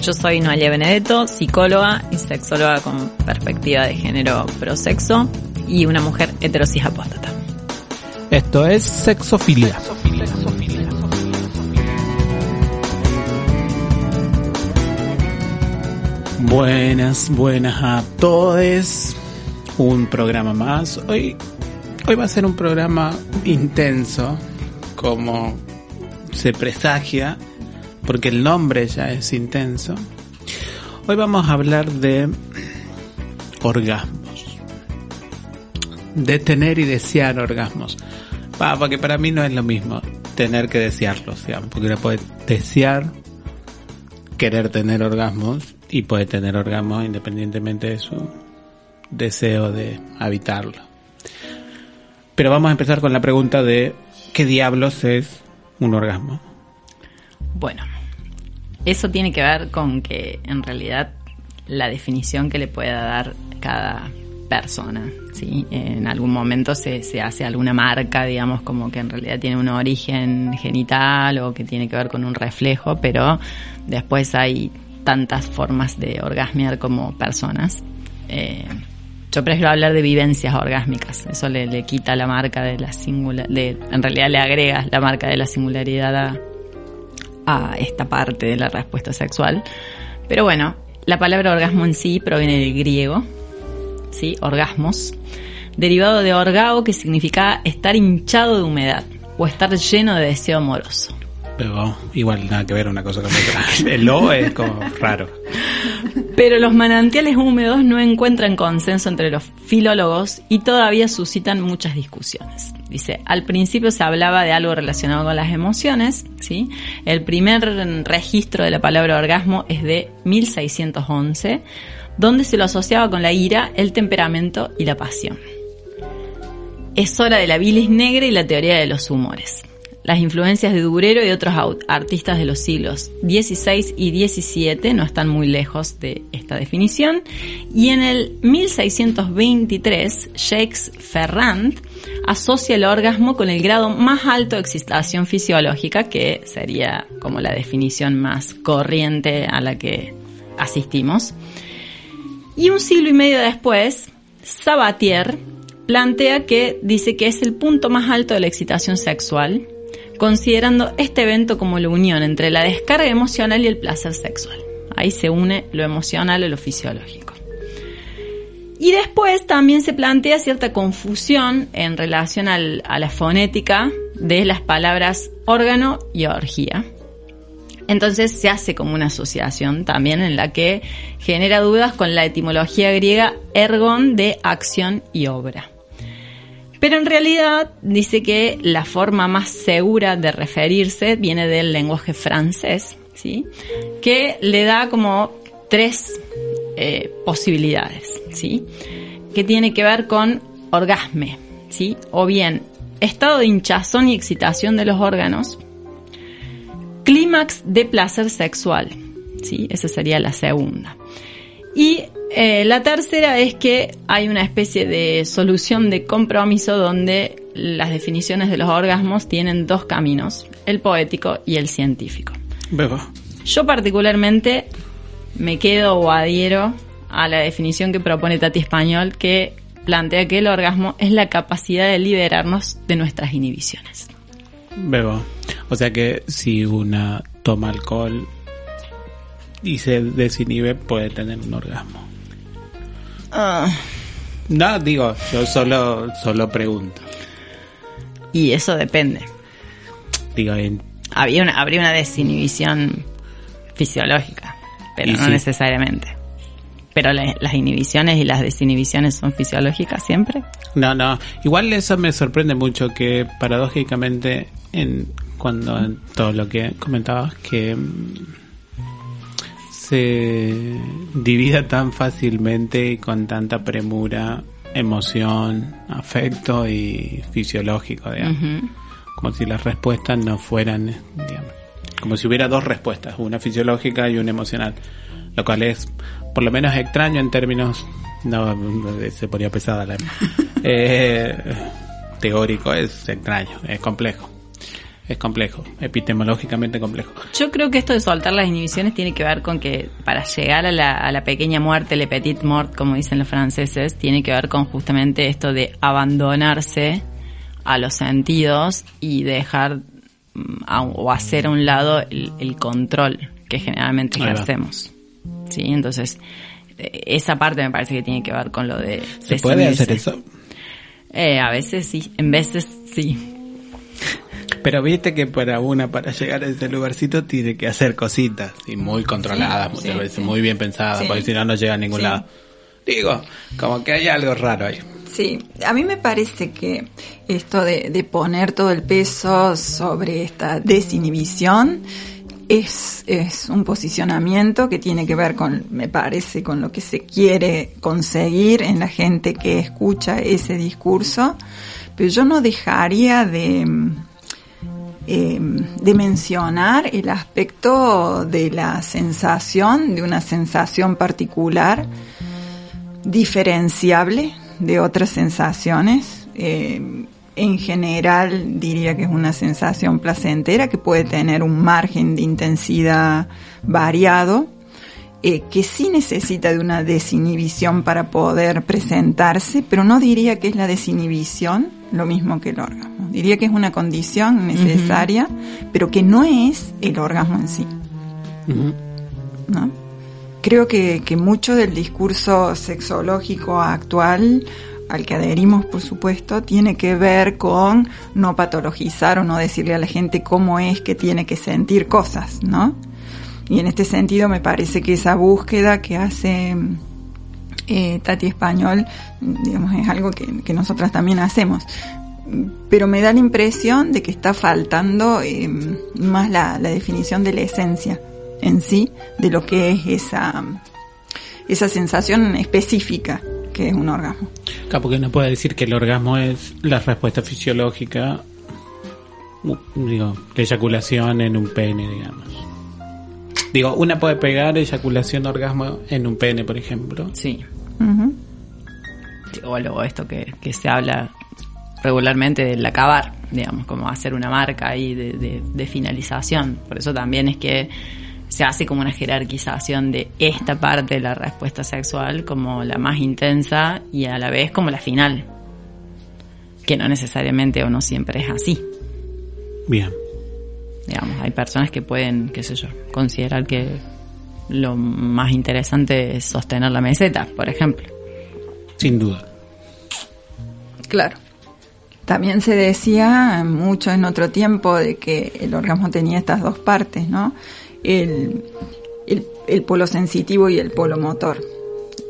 Yo soy Noelia Benedetto, psicóloga y sexóloga con perspectiva de género prosexo y una mujer heterosis apóstata. Esto es Sexofilia. Buenas, buenas a todos. Un programa más. Hoy, hoy va a ser un programa intenso, como se presagia, porque el nombre ya es intenso. Hoy vamos a hablar de orgasmos. De tener y desear orgasmos. Va, porque para mí no es lo mismo tener que desearlos, porque uno puede desear querer tener orgasmos y puede tener orgasmos independientemente de su deseo de habitarlo. Pero vamos a empezar con la pregunta de ¿qué diablos es un orgasmo? Bueno, eso tiene que ver con que en realidad la definición que le pueda dar cada persona, ¿sí? En algún momento se, se hace alguna marca, digamos, como que en realidad tiene un origen genital o que tiene que ver con un reflejo, pero después hay tantas formas de orgasmear como personas. Eh, yo prefiero hablar de vivencias orgásmicas. Eso le, le quita la marca de la singular, de, en realidad le agrega la marca de la singularidad a, a esta parte de la respuesta sexual. Pero bueno, la palabra orgasmo en sí proviene del griego, ¿sí? Orgasmos, derivado de orgao que significa estar hinchado de humedad o estar lleno de deseo amoroso. Pero igual nada que ver una cosa con otra. El O es como raro. Pero los manantiales húmedos no encuentran consenso entre los filólogos y todavía suscitan muchas discusiones. Dice, al principio se hablaba de algo relacionado con las emociones, ¿sí? El primer registro de la palabra orgasmo es de 1611, donde se lo asociaba con la ira, el temperamento y la pasión. Es hora de la bilis negra y la teoría de los humores las influencias de Durero y otros artistas de los siglos XVI y XVII no están muy lejos de esta definición. Y en el 1623, Jacques Ferrand asocia el orgasmo con el grado más alto de excitación fisiológica, que sería como la definición más corriente a la que asistimos. Y un siglo y medio después, Sabatier plantea que dice que es el punto más alto de la excitación sexual considerando este evento como la unión entre la descarga emocional y el placer sexual. Ahí se une lo emocional y lo fisiológico. Y después también se plantea cierta confusión en relación a la fonética de las palabras órgano y orgía. Entonces se hace como una asociación también en la que genera dudas con la etimología griega ergon de acción y obra. Pero en realidad dice que la forma más segura de referirse viene del lenguaje francés, ¿sí? que le da como tres eh, posibilidades, ¿sí? que tiene que ver con orgasme, ¿sí? o bien estado de hinchazón y excitación de los órganos, clímax de placer sexual, ¿sí? esa sería la segunda. Y eh, la tercera es que hay una especie de solución de compromiso donde las definiciones de los orgasmos tienen dos caminos, el poético y el científico. Yo particularmente me quedo o adhiero a la definición que propone Tati Español que plantea que el orgasmo es la capacidad de liberarnos de nuestras inhibiciones. Bebo. O sea que si una toma alcohol y se desinhibe puede tener un orgasmo. Ah. No, digo, yo solo, solo pregunto. Y eso depende. Digo, Había una, habría una desinhibición fisiológica, pero no necesariamente. Pero las inhibiciones y las desinhibiciones son fisiológicas siempre. No, no. Igual eso me sorprende mucho que paradójicamente en cuando en todo lo que comentabas que mm, se divida tan fácilmente y con tanta premura emoción, afecto y fisiológico, digamos. Como si las respuestas no fueran, digamos, como si hubiera dos respuestas, una fisiológica y una emocional, lo cual es por lo menos extraño en términos, no, se ponía pesada la... eh, teórico, es extraño, es complejo es complejo, epistemológicamente complejo. Yo creo que esto de soltar las inhibiciones tiene que ver con que para llegar a la, a la pequeña muerte, le petit mort, como dicen los franceses, tiene que ver con justamente esto de abandonarse a los sentidos y dejar o hacer a un lado el, control que generalmente ejercemos. ¿Sí? Entonces, eh, esa parte me parece que tiene que ver con lo de... ¿Se puede hacer eso? Eh, a veces sí, en veces sí. Pero viste que para una, para llegar a ese lugarcito, tiene que hacer cositas y muy controladas, muchas veces, muy bien pensadas, porque si no, no llega a ningún lado. Digo, como que hay algo raro ahí. Sí, a mí me parece que esto de, de poner todo el peso sobre esta desinhibición es, es un posicionamiento que tiene que ver con, me parece, con lo que se quiere conseguir en la gente que escucha ese discurso, pero yo no dejaría de, eh, de mencionar el aspecto de la sensación, de una sensación particular, diferenciable de otras sensaciones. Eh, en general diría que es una sensación placentera que puede tener un margen de intensidad variado, eh, que sí necesita de una desinhibición para poder presentarse, pero no diría que es la desinhibición lo mismo que el orgasmo. Diría que es una condición necesaria, pero que no es el orgasmo en sí. ¿No? Creo que, que mucho del discurso sexológico actual al que adherimos, por supuesto, tiene que ver con no patologizar o no decirle a la gente cómo es que tiene que sentir cosas, ¿no? Y en este sentido me parece que esa búsqueda que hace eh, Tati Español, digamos, es algo que, que, nosotras también hacemos. Pero me da la impresión de que está faltando eh, más la, la, definición de la esencia en sí, de lo que es esa, esa sensación específica que es un orgasmo. Claro, porque no puede decir que el orgasmo es la respuesta fisiológica, digo, de eyaculación en un pene, digamos. Digo, una puede pegar eyaculación orgasmo en un pene, por ejemplo. Sí. O luego esto que, se habla regularmente del acabar, digamos, como hacer una marca ahí de, finalización. Por eso también es que se hace como una jerarquización de esta parte de la respuesta sexual como la más intensa y a la vez como la final. Que no necesariamente o no siempre es así. Bien. Digamos, hay personas que pueden, qué sé yo, considerar que lo más interesante es sostener la meseta, por ejemplo. Sin duda. Claro. También se decía mucho en otro tiempo de que el orgasmo tenía estas dos partes, ¿no? El, el, polo sensitivo y el polo motor.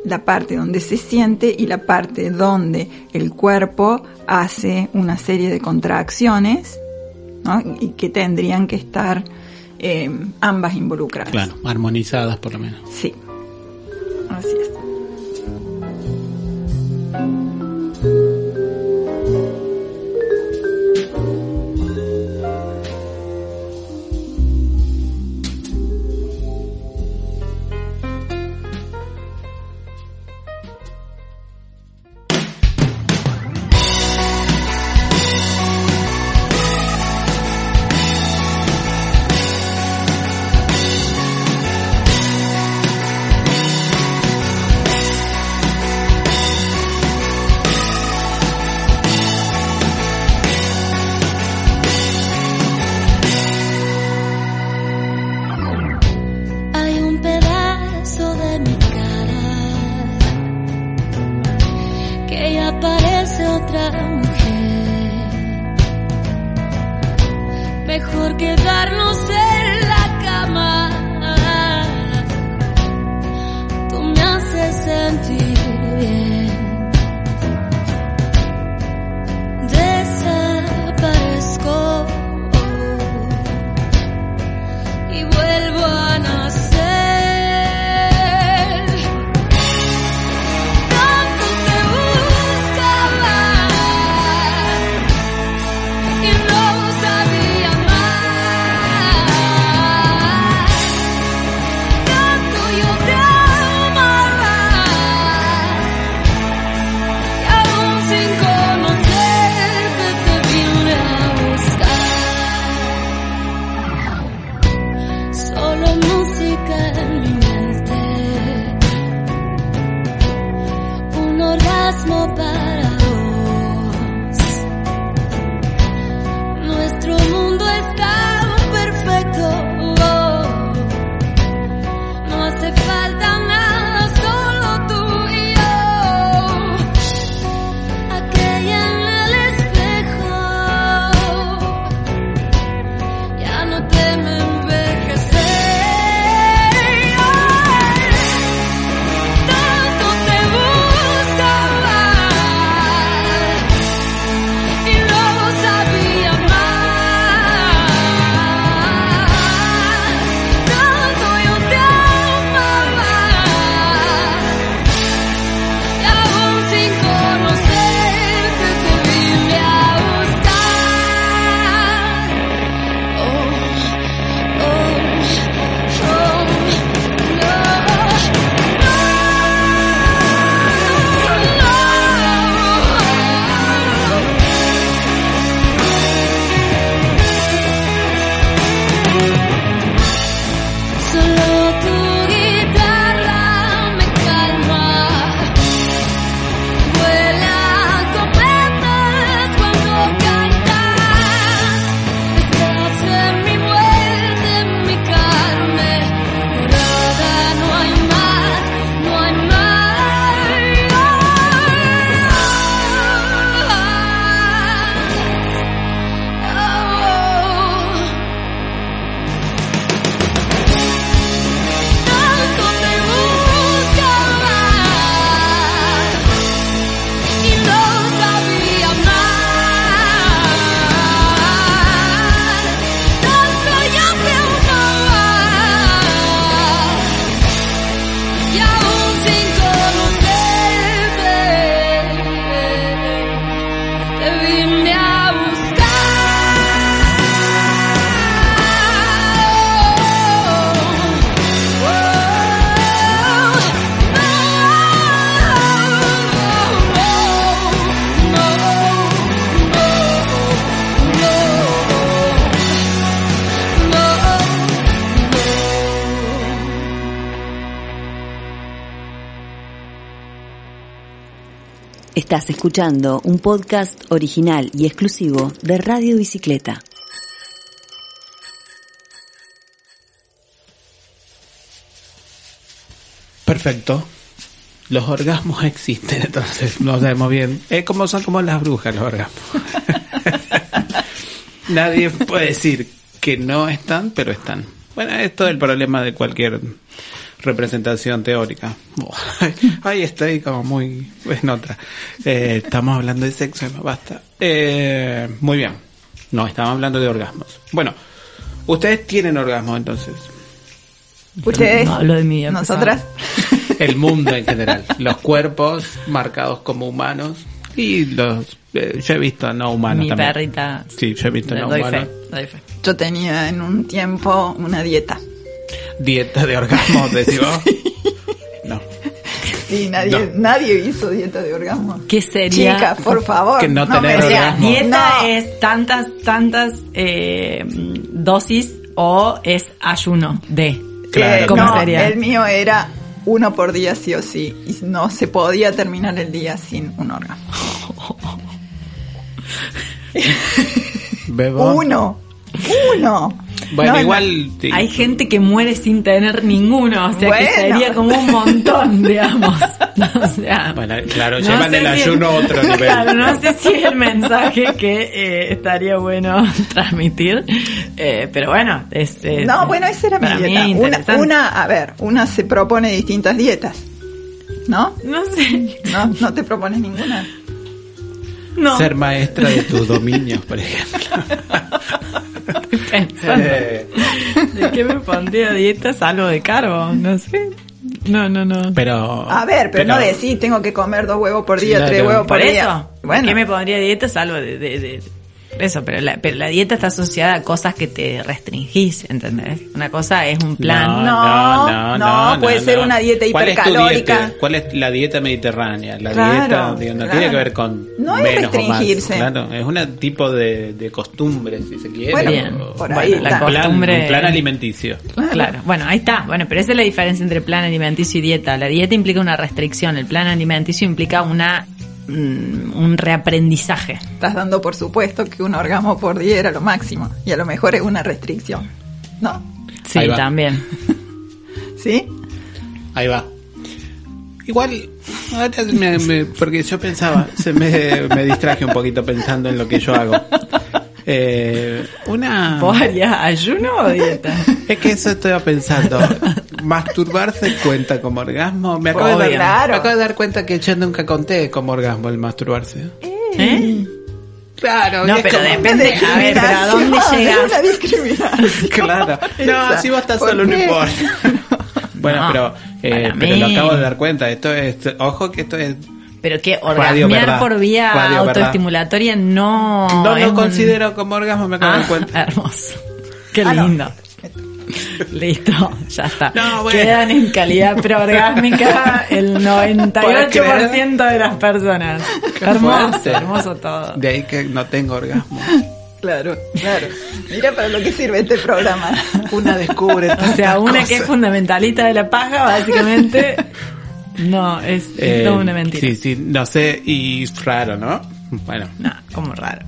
La parte donde se siente y la parte donde el cuerpo hace una serie de contracciones ¿no? y que tendrían que estar eh, ambas involucradas. Claro, armonizadas por lo menos. Sí, así es. Un podcast original y exclusivo de Radio Bicicleta. Perfecto. Los orgasmos existen, entonces no sabemos bien. Es como son como las brujas los orgasmos. Nadie puede decir que no están, pero están. Bueno, esto es el problema de cualquier representación teórica. Ahí estoy como muy en otra. Eh, estamos hablando de sexo, no basta. Eh, muy bien. No, estamos hablando de orgasmos. Bueno, ustedes tienen orgasmos entonces. Ustedes, No hablo de mí, nosotras. El mundo en general. Los cuerpos marcados como humanos y los... eh, yo he visto no humanos Mi también. perrita. Sí, yo he visto no doy humanos. fe, doy fe. Yo tenía en un tiempo una dieta. Dieta de orgasmos, decís vos. No. Sí, nadie, No. nadie hizo dieta de orgasmo. ¿Qué sería? Chicas, por favor. Que no tener me O sea, dieta No. es tantas, tantas eh, dosis o es ayuno de. Claro. ¿Cómo no, sería? el mío era uno por día sí o sí. Y no se podía terminar el día sin un orgasmo. Bebo. Uno. Uno. Bueno, No, igual... sí. Hay gente que muere sin tener ninguno, o sea que sería como un montón, digamos. O sea, Bueno, claro, no llevan el si- ayuno a otro nivel. Claro, no sé si es el mensaje que eh, estaría bueno transmitir, eh, pero bueno, es, es- No, bueno, esa era mi dieta. Una, a ver, una se propone distintas dietas. ¿No? No sé, No, no te propones ninguna. no. Ser maestra de tus dominios, por ejemplo. Pensando, Eh, ¿De qué me pondría dieta? Salvo de carbo, no sé. No, no, no. pero... A ver, pero, no decís, tengo que comer dos huevos por día, Claro. tres huevos por, Por día. eso, Bueno, ¿qué me pondría dieta salvo de, de- de- eso? Pero la, pero la dieta está asociada a cosas que te restringís, ¿entendés? Una cosa es un plan. No, no, puede ser una dieta ¿Cuál es tu hipercalórica. dieta? ¿Cuál es la dieta mediterránea? La Claro, dieta digo, no claro. tiene que ver con No es menos o más. Claro, es un tipo de, de costumbre, si se quiere. Bueno, Bien. o- por Bueno, ahí la está. un plan, costumbre- un plan alimenticio. Claro, bueno, ahí está. Bueno, pero esa es la diferencia entre plan alimenticio y dieta. La dieta implica una restricción, el plan alimenticio implica una un reaprendizaje. Estás dando por supuesto que un orgasmo por día era lo máximo. Y a lo mejor es una restricción. ¿No? Sí, también. ¿Sí? Ahí va. Igual, ahora me- me- porque yo pensaba, se me, me distraje un poquito pensando en lo que yo hago. Eh, una. ¿Vos harías ayuno o dieta? Es que eso estoy pensando. ¿Masturbarse cuenta como orgasmo? Me acabo, de dar, Claro. me acabo de dar cuenta que yo nunca conté como orgasmo el masturbarse. ¿Eh? Claro, No, pero depende. A ver, pero ¿a dónde llegas? Una discriminación. Claro. No, si vos estás ¿Por solo no importa. Bueno, No, pero, eh, pero lo acabo de dar cuenta. Esto es, ojo que esto es Pero que orgasmear verdad. por vía Radio autoestimulatoria no. no lo considero como orgasmo, me acabo de Ah, dar cuenta. hermoso. Qué Ah, no. Listo, ya está. No, bueno. Quedan en calidad preorgásmica el 98% de las personas. Hermoso, hermoso todo. De ahí que no tengo orgasmo. Claro, claro. Mira para lo que sirve este programa. Una descubre. O sea, una que es fundamentalista de la paja, básicamente, no, es, es Eh, toda una mentira. Sí, sí, no sé, y raro, ¿no? Bueno, No, como raro.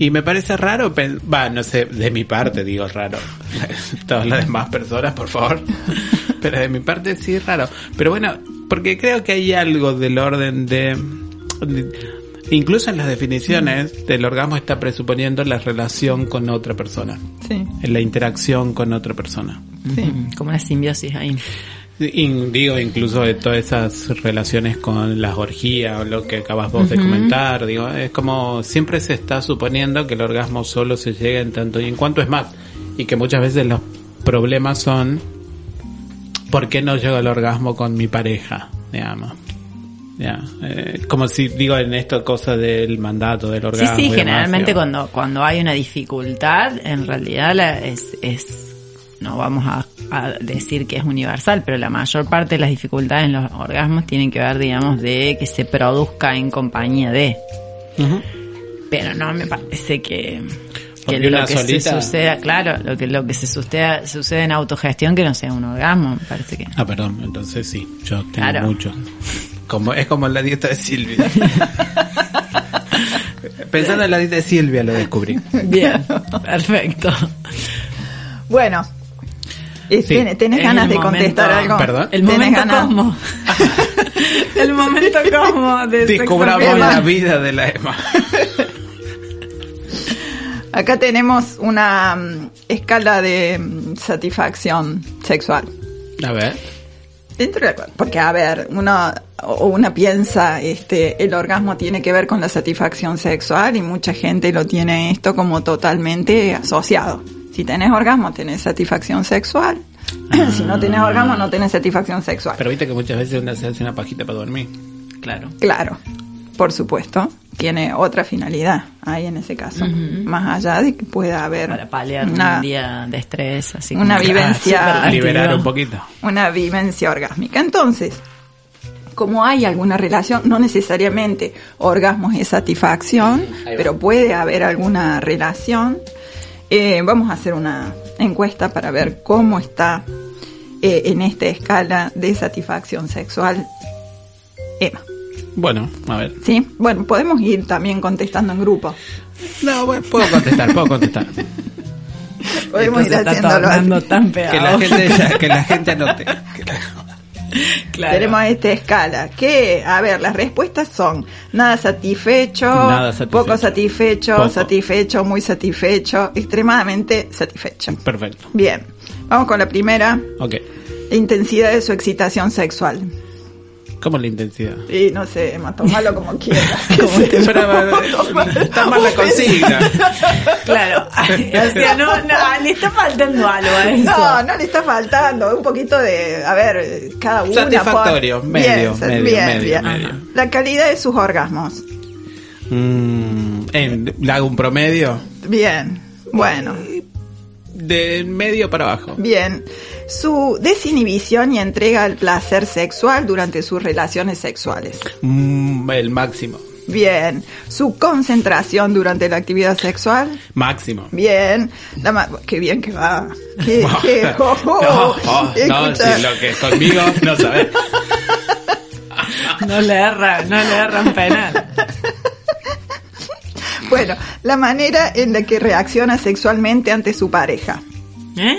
Y me parece raro, va, no sé, de mi parte digo raro. Todas las demás personas, por favor. Pero de mi parte sí es raro. Pero bueno, porque creo que hay algo del orden de... de- incluso en las definiciones del orgasmo está presuponiendo la relación con otra persona. Sí, La interacción con otra persona. sí. Como una simbiosis ahí. In- digo, incluso de todas esas relaciones con las orgías o lo que acabas vos de comentar, digo, es como siempre se está suponiendo que el orgasmo solo se llega en tanto y en cuanto es más. Y que muchas veces los problemas son, ¿por qué no llego al orgasmo con mi pareja? Digamos. Ya, eh, como si digo en esto cosa del mandato del Sí, orgasmo. sí, demás, generalmente cuando, cuando hay una dificultad, en realidad la- es, es, no vamos a, a decir que es universal, pero la mayor parte de las dificultades en los orgasmos tienen que ver, digamos, de que se produzca en compañía de. Pero no me parece que, que Porque lo una que solita- se suceda, claro, lo que, lo que se suceda, sucede en autogestión que no sea un orgasmo, me parece que. Ah, perdón, entonces sí, yo tengo Claro. mucho. Como, es como la dieta de Silvia. Pensando en la dieta de Silvia lo descubrí. Bien, perfecto. Bueno, Sí. ¿tenés, ganas el de contestar momento- algo? Perdón. El ¿Tenés momento ganas? cosmo. el momento cosmo de Descubramos la vida de la Emma. Acá tenemos una mm, escala de mm, satisfacción sexual. A ver. Dentro de- porque a ver, uno o una piensa, este, el orgasmo tiene que ver con la satisfacción sexual y mucha gente lo tiene esto como totalmente asociado. Si tenés orgasmo, tenés satisfacción sexual. si no tenés orgasmo, no tenés satisfacción sexual. Pero viste que muchas veces una se hace una pajita para dormir. Claro. Claro, por supuesto, tiene otra finalidad ahí en ese caso, más allá de que pueda haber Para paliar una, un día de estrés, así una como- vivencia- Ah, súper Liberar un poquito. una vivencia orgásmica. Entonces, como hay alguna relación, no necesariamente orgasmos es satisfacción, pero puede haber alguna relación, eh, vamos a hacer una encuesta para ver cómo está eh, en esta escala de satisfacción sexual Emma. Bueno, a ver. ¿Sí? Bueno, podemos ir también contestando en grupo. No, bueno, puedo contestar, puedo contestar. Podemos Esto ir haciéndolo así. tan Que la gente, ya- que la gente anote. Que la- Claro. Tenemos esta escala. Que, a ver, las respuestas son nada satisfecho, Nada satisfecho. poco satisfecho, Poco. satisfecho, muy satisfecho, extremadamente satisfecho. Perfecto. Bien, vamos con la primera. Ok. La intensidad de su excitación sexual. ¿Cómo es la intensidad? Y no sé, Emma, tomalo como quieras. Como te- está mal la consigna. Claro. O sea, no, no, le está faltando algo a eso. No, no le está faltando un poquito de, a ver, cada una. Satisfactorio, por- medio, bien, medio, bien, medio, bien. medio. La calidad de sus orgasmos. Mm, en, ¿Le hago un promedio? Bien, bueno. De medio para abajo. Bien. Su desinhibición y entrega al placer sexual durante sus relaciones sexuales. Mm, el máximo. Bien. Su concentración durante la actividad sexual. Máximo. Bien. La ma- qué bien que va. Qué, qué- oh, oh, no, oh, no, si lo que es conmigo no sabes. No le erra, no le erran penal. Bueno, la manera en la que reacciona sexualmente ante su pareja. ¿Eh?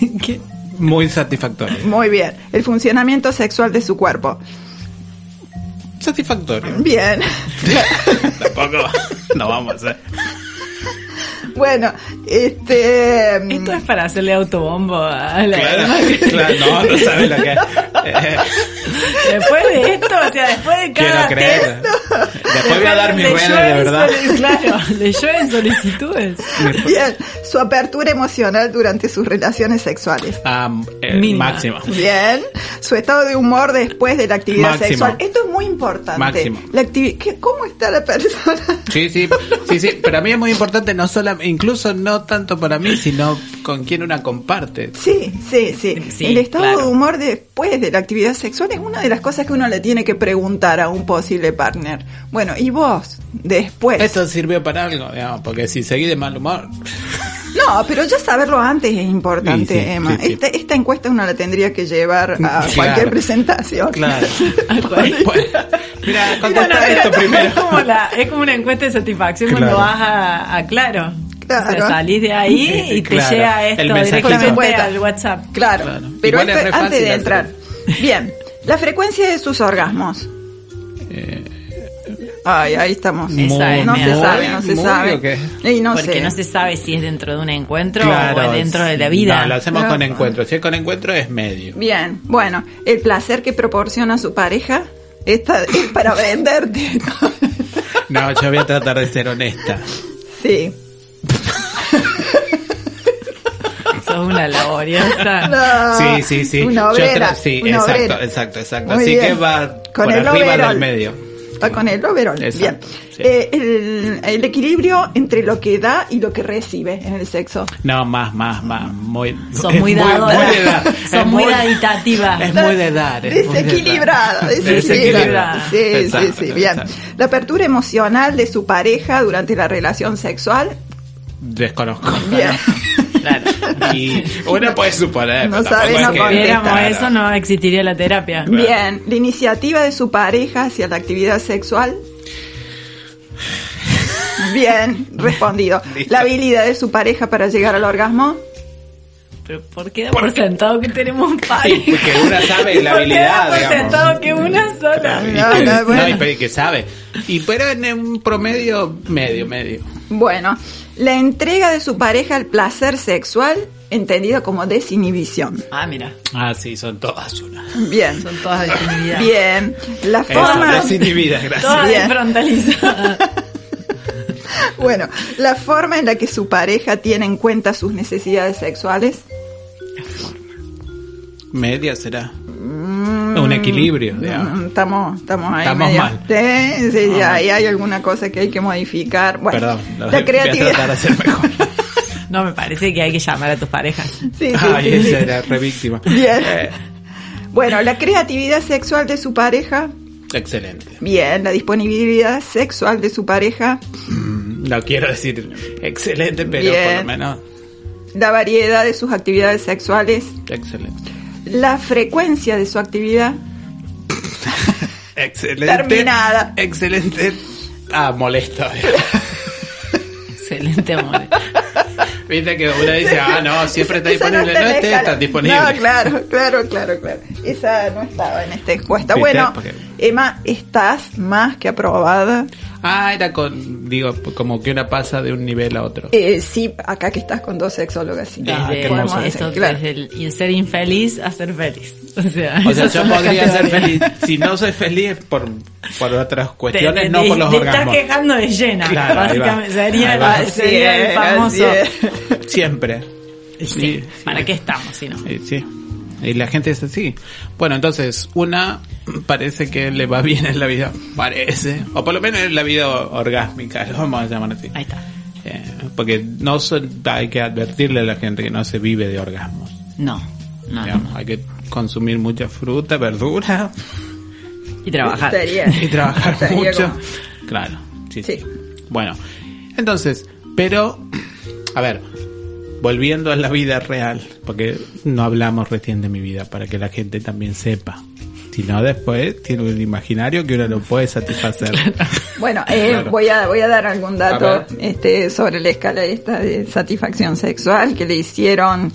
¿Qué? Muy satisfactorio. Muy bien. El funcionamiento sexual de su cuerpo. Satisfactorio. Bien. Tampoco no vamos a hacer. Bueno, este... Esto es para hacerle autobombo a la Claro, claro, no, no sabe lo que es. Eh, Después de esto, o sea, después de quiero cada creer. test, Después voy a dar mis redes de verdad. Claro, le llueven solicitudes. Bien, su apertura emocional durante sus relaciones sexuales. Ah, eh. Bien, su estado de humor después de la actividad Máximo. sexual. Esto es muy importante. Máximo. La activi- ¿qué- ¿Cómo está la persona? Sí, sí, sí, sí, pero a mí es muy importante no solo, incluso no tanto para mí, sino con quien una comparte. Sí, sí, sí. Sí, el estado claro. de humor después de la actividad sexual es una de las cosas que uno le tiene que preguntar a un posible partner. Bueno, ¿y vos? Después. Esto sirvió para algo, digamos, porque si seguí de mal humor, No, pero ya saberlo antes es importante, Sí, sí, Emma. sí, sí. Esta, esta encuesta uno la tendría que llevar a Claro. cualquier presentación. claro. Pues, mira, contesta Bueno, esto es, primero. como la- es como una encuesta de satisfacción Claro. cuando vas a, a Claro. Claro. O sea, salís de ahí y te Claro. llega esto directamente al WhatsApp. Claro, Claro. pero esto- antes de entrar. Bien, la frecuencia de sus orgasmos. Ay, ahí estamos. Esa es no muy- se sabe, no se muy, sabe. Y no porque sé. no se sabe si es dentro de un encuentro Claro, o dentro de la vida. No, lo hacemos Claro. con encuentro. Si es con encuentro es medio. Bien, bueno, el placer que proporciona su pareja esta es para venderte. No, yo voy a tratar de ser honesta. sí. Sos una laboriosa. No, Sí, sí, sí. Una obrera. sí, una exacto, exacto, exacto. Así bien. que va Con por el arriba overall. del medio. Va con el overall. Exacto, Bien. sí. Eh, el, el equilibrio entre lo que da y lo que recibe en el sexo. No, más, más, más. Muy, es muy de Es muy. Es muy de dar. es muy de dar. Desequilibrada, desequilibrada. Desequilibrada. Sí, Exacto, sí, sí, bien. exacto. La apertura emocional de su pareja durante la relación sexual. Desconozco. Bien. Claro. Y uno puede suponer. No pero tampoco sabe, es no que- Si viéramos contesta. eso, no existiría la terapia. Bien. La iniciativa de su pareja hacia la actividad sexual. Bien, respondido. Listo. La habilidad de su pareja para llegar al orgasmo. Pero ¿por qué da por sentado que tenemos un pareja? Sí, porque una sabe la ¿Por qué da habilidad, por digamos. sentado que una sola? No, no, bueno. no, y pero que sabe. Y pero en un promedio, medio, medio. Bueno, la entrega de su pareja al placer sexual, entendido como desinhibición. Ah, mira, Ah, sí, son todas una. Bien. son todas desinhibidas. Bien. La forma. desinhibidas, gracias. Todas Bien. desfrontalizadas. Bueno, la forma en la que su pareja tiene en cuenta sus necesidades sexuales. Media será. Un equilibrio, digamos. Mm, Estamos, estamos ahí. Estamos medio- mal. Sí, sí, Ah. ahí hay alguna cosa que hay que modificar. Bueno, Perdón, la voy a tratar de creatividad. hacer mejor. No, me parece que hay que llamar a tus parejas. Sí, sí, Ay, sí, sí. era re víctima. Bien. Eh, Bueno, la creatividad sexual de su pareja. excelente. Bien, la disponibilidad sexual de su pareja. Mm, No quiero decir excelente, pero por Bien. lo menos La variedad de sus actividades sexuales. excelente. La frecuencia de su actividad. Excelente. Terminada. Excelente. Ah, molesto. Excelente, amor. Viste que uno dice, ah, no, siempre está disponible. No, este la está escala. disponible. No, claro, claro, claro, claro. Esa no estaba en esta encuesta. Bueno, Porque- Emma, estás más que aprobada. Ah, era con, digo, como que una pasa de un nivel a otro. Eh, sí, acá que estás con dos sexólogas. Sí, Ah, Desde, qué hermoso. podemos esto, decir, claro. desde el y ser infeliz a ser feliz. O sea, O sea, yo podría ser feliz. Si no soy feliz es por, por otras Te- cuestiones, te- no por los te estás orgasmos. quejando de llena. Claro, básicamente. Sería, el- sería Así el es, famoso. Siempre. Sí, Sí, ¿Para sí. qué estamos si no? Eh, sí. Y la gente es así. Bueno, entonces, una parece que le va bien en la vida. Parece. O por lo menos en la vida orgásmica, lo vamos a llamar así. Ahí está. Eh, porque no son- hay que advertirle a la gente que no se vive de orgasmos. No, no, no, digamos. no. Hay que consumir mucha fruta, verdura Y trabajar. Estaría- y trabajar estaría mucho. como- Claro, sí, sí. Sí. Bueno, entonces, pero, a ver, volviendo a la vida real, porque no hablamos recién de mi vida, para que la gente también sepa. Si no, después tiene un imaginario que uno no puede satisfacer. Bueno, eh, Claro. voy a voy a dar algún dato este sobre la escala esta de satisfacción sexual que le hicieron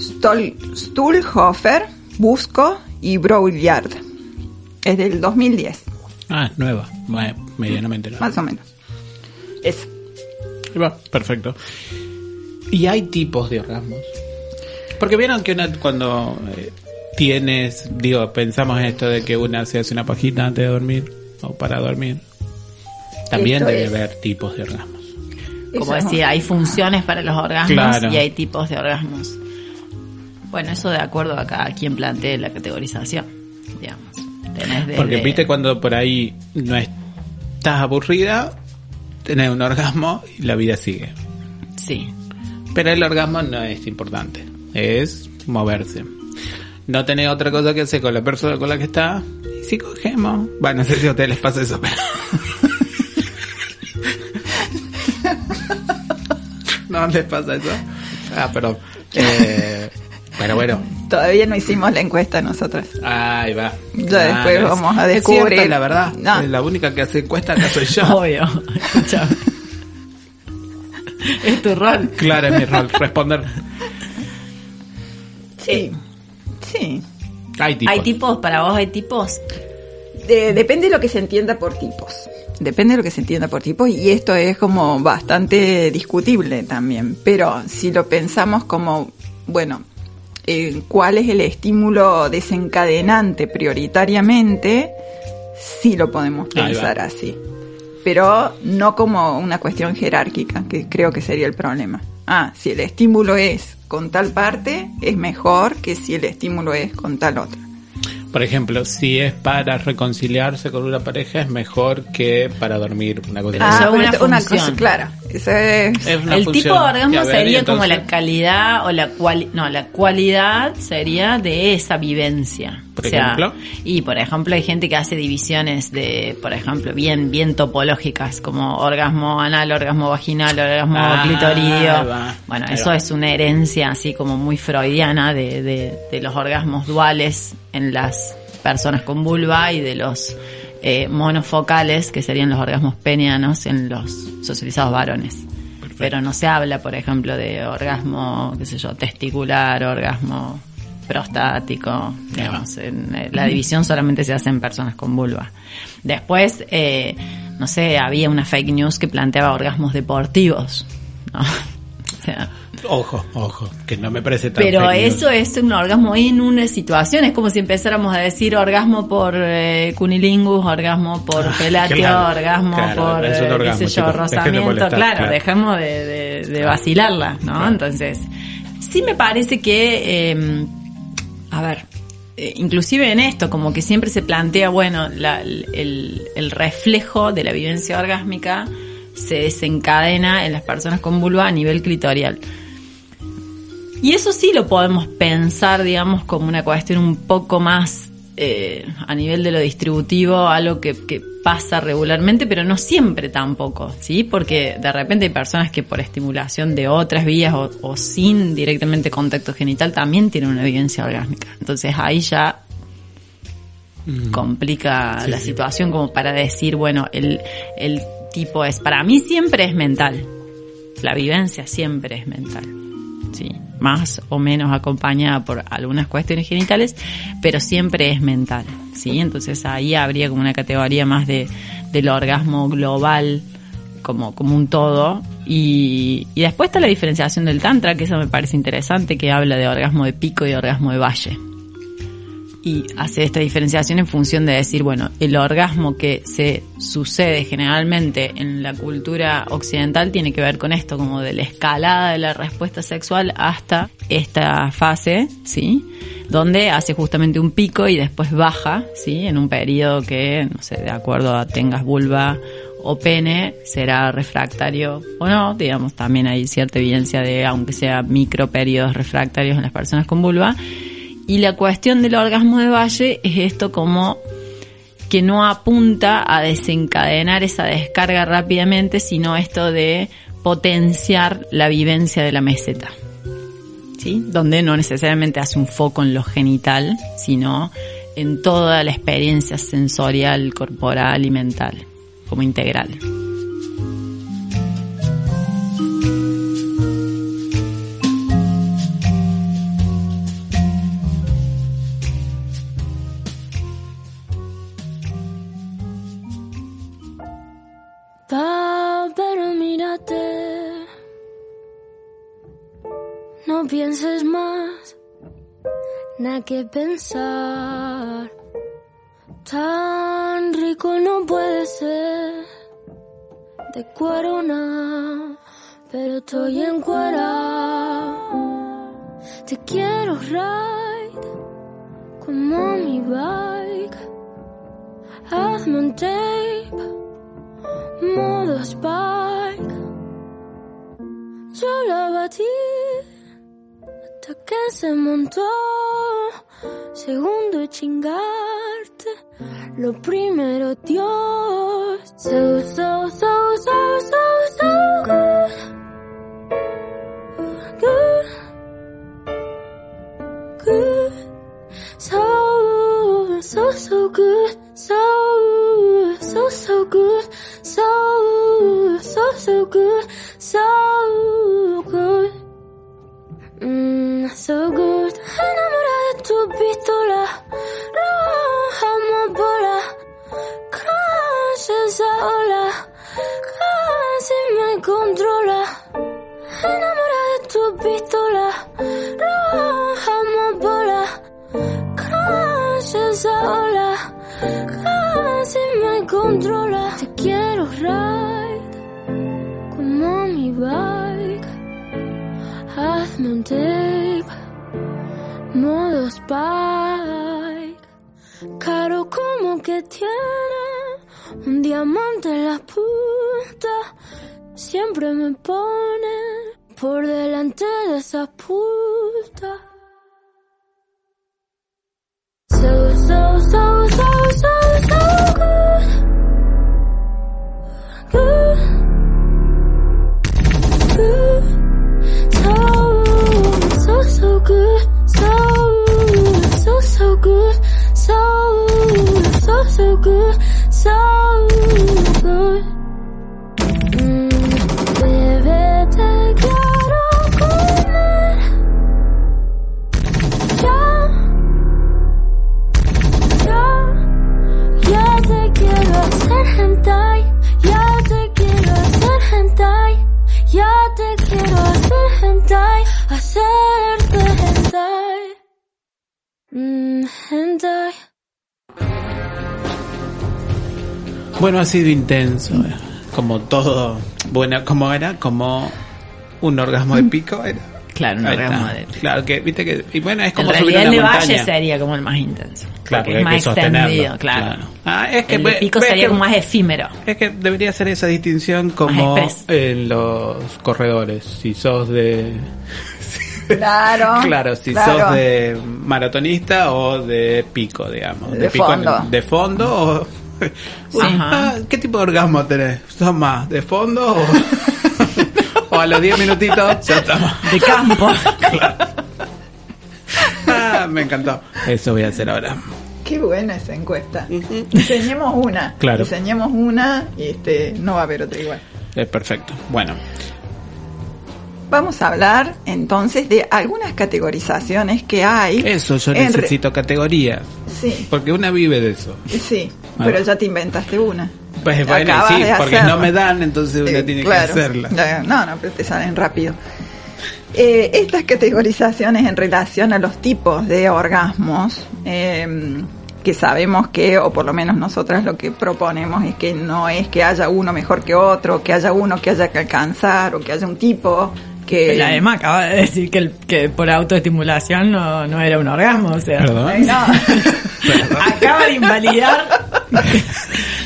Stol, Stuhlhofer, Busco y Brouillard. Es del 2010, Ah, nueva, bueno, medianamente nueva. más o menos. Es Ahí va, perfecto. ¿Y hay tipos de orgasmos? Porque vieron que una, cuando eh, tienes, digo, pensamos en esto de que una se hace una pajita antes de dormir o para dormir. También Esto debe es- haber tipos de orgasmos. Como Eso decía, hay funciones para los orgasmos Claro. y hay tipos de orgasmos. Bueno, eso de acuerdo a cada quien plantee la categorización, digamos. Tenés desde- Porque viste cuando por ahí no estás aburrida, tenés un orgasmo y la vida sigue. Sí. Pero el orgasmo no es importante, es moverse. No tenés otra cosa que hacer con la persona con la que está. Y si cogemos. Bueno, no sé si a ustedes les pasa eso, pero. ¿No les pasa eso? Ah, pero. Eh, pero bueno, Todavía no hicimos la encuesta nosotras. ahí va. Ya después es- vamos a es descubrir. cierto, la verdad. No. La única que hace encuesta acá soy yo. Obvio. Escuchame. es tu rol. Claro, es mi rol, responder. Sí. Sí. Hay tipos. ¿Hay tipos? ¿Para vos hay tipos? De- depende de lo que se entienda por tipos. Depende de lo que se entienda por tipos y esto es como bastante discutible también. Pero si lo pensamos como, bueno, eh, ¿cuál es el estímulo desencadenante prioritariamente? Sí lo podemos pensar así. Pero no como una cuestión jerárquica, que creo que sería el problema. Ah, si el estímulo es con tal parte, es mejor que si el estímulo es con tal otra. Por ejemplo, si es para reconciliarse con una pareja, es mejor que para dormir. Una cosa pero una una cosa clara. Eso es, Es una el función. tipo de orgasmo ver, sería como la calidad o la cual no la cualidad sería de esa vivencia Por O sea, ejemplo. y por ejemplo hay gente que hace divisiones de por ejemplo bien bien topológicas como orgasmo anal orgasmo vaginal orgasmo Ah, bueno ahí eso va. es una herencia así como muy freudiana de, de, de los orgasmos duales en las personas con vulva y de los eh, monofocales que serían los orgasmos penianos en los socializados varones pero no se habla, por ejemplo, de orgasmo, qué sé yo, testicular, orgasmo prostático, digamos, en, eh, la división solamente se hace en personas con vulva. Después, eh, no sé, había una fake news que planteaba orgasmos deportivos, ¿no? O sea, Ojo, ojo, que no me parece tan pero fake news. eso es un orgasmo en una situación, es como si empezáramos a decir orgasmo por eh, cunilingus, orgasmo por pelatio, claro, orgasmo claro, por, es eh, orgasmo, qué sé yo, chicos, dejen de rozamiento, molestar, claro, claro. dejemos de, de- de Claro. vacilarla, ¿no? Claro. Entonces, sí me parece que, eh, a ver, eh, inclusive en esto, como que siempre se plantea, bueno, el, el reflejo de la vivencia orgásmica se desencadena en las personas con vulva a nivel clitorial. Y eso sí lo podemos pensar, digamos, como una cuestión un poco más eh, a nivel de lo distributivo, algo que, que pasa regularmente, pero no siempre tampoco, ¿sí? Porque de repente hay personas que por estimulación de otras vías o, o sin directamente contacto genital también tienen una vivencia orgásmica. Entonces ahí ya Mm. complica Sí, la sí. situación como para decir, bueno, el, el tipo es, para mí siempre es mental. La vivencia siempre es mental. Sí, más o menos acompañada por algunas cuestiones genitales, pero siempre es mental. Sí, entonces ahí habría como una categoría más de, del orgasmo global como, como un todo. Y, y después está la diferenciación del Tantra, que eso me parece interesante, que habla de orgasmo de pico y orgasmo de valle y hace esta diferenciación en función de decir, bueno, el orgasmo que se sucede generalmente en la cultura occidental tiene que ver con esto, como de la escalada de la respuesta sexual hasta esta fase, ¿sí? Donde hace justamente un pico y después baja, ¿sí? En un periodo que, no sé, de acuerdo a tengas vulva o pene, será refractario o no, digamos, también hay cierta evidencia de, aunque sea micro periodos refractarios en las personas con vulva, y la cuestión del orgasmo de valle es esto como que no apunta a desencadenar esa descarga rápidamente, sino esto de potenciar la vivencia de la meseta. ¿Sí? Donde no necesariamente hace un foco en lo genital, sino en toda la experiencia sensorial, corporal y mental, como integral. Que pensar. Tan rico no puede ser de corona, pero estoy en cuera. Te quiero ride como mi bike. Hazme un tape, modo spike. Yo la batí hasta que se montó. Segundo chingarte, lo primero Dios. So, so, so, so, so, so good. Good. Good. So, so, so good. En la punta. Siempre me pone por delante de esa puta. Bueno, ha sido intenso. eh. Como todo. Bueno, como era? Como un orgasmo de pico. Era. Claro, un Ahí orgasmo está. de- Claro, que viste que. Y bueno, es En como subir realidad el de una Valle montaña. sería como el más intenso. Claro, porque es más hay que sostenerlo, extendido, claro. Ah, es que el de ve- pico ves sería que- como más efímero. Es que debería ser esa distinción como express. en los corredores. Si sos de. Claro. Claro, si claro. sos de maratonista o de pico, digamos. De pico en- fondo. de fondo o. Ah, ¿Qué tipo de orgasmo tenés? ¿Sos más de fondo o.? o a los 10 minutitos ya estamos. De campo. Ah, me encantó. Eso voy a hacer ahora. Qué buena esa encuesta. Diseñemos una. Claro. Diseñemos una y este no va a haber otra igual. Es perfecto. Bueno, Vamos a hablar entonces de algunas categorizaciones que hay. eso yo necesito categorías. Sí, Porque una vive de eso. sí, Ah. pero ya te inventaste una. Pues bueno, Acabas sí, porque no me dan, entonces Sí, tiene claro. que hacerla. No, no, pero te salen rápido. Eh, estas categorizaciones en relación a los tipos de orgasmos, eh, que sabemos que, o por lo menos nosotras lo que proponemos es que no es que haya uno mejor que otro, que haya uno que haya que alcanzar, o que haya un tipo que... La Emma acaba de decir que, el- que por autoestimulación no, no era un orgasmo, o sea. Perdón. Ay, no. Acaba de invalidar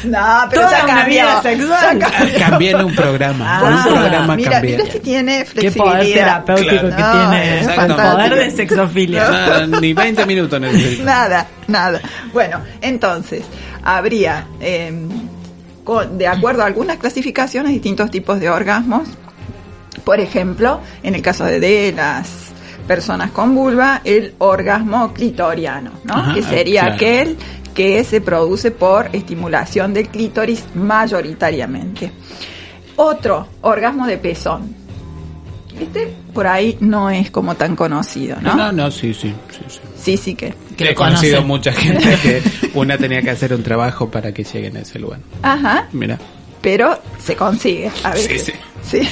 No, pero Toda ya una cambió. vida sexual. Ya. Cambié en un programa. Ah. un programa mira, cambié. mira si tiene qué poder flexibilidad. terapéutico Claro. que No, tiene. fantástico. Poder de sexofilia. Nada, ni 20 minutos necesito. Nada, nada. Bueno, entonces, habría, eh, con- de acuerdo a algunas clasificaciones, distintos tipos de orgasmos. Por ejemplo, en el caso de, de las personas con vulva, el orgasmo clitoriano, ¿no? Ajá, que sería claro. aquel que se produce por estimulación del clítoris mayoritariamente. Otro, orgasmo de pezón. Este por ahí no es como tan conocido, ¿no? No, no, sí, sí, sí, sí. Sí, sí que. Que He conocido conoce. mucha gente que una tenía que hacer un trabajo para que lleguen a ese lugar. Ajá, Mira, pero se consigue a veces. Sí, Sí.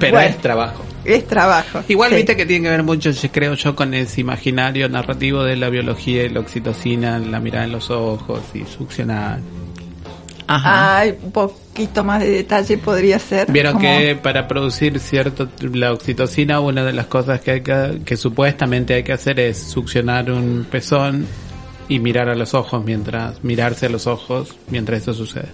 Pero Bueno. es trabajo. es trabajo. Igual Sí. viste que tiene que ver mucho, creo yo, con ese imaginario narrativo de la biología y la oxitocina, la mirada en los ojos y succionar. Ajá. Ay, un poquito más de detalle podría ser. Vieron como- que para producir cierto la oxitocina una de las cosas que hay que, que supuestamente hay que hacer es succionar un pezón y mirar a los ojos mientras mirarse a los ojos mientras eso sucede.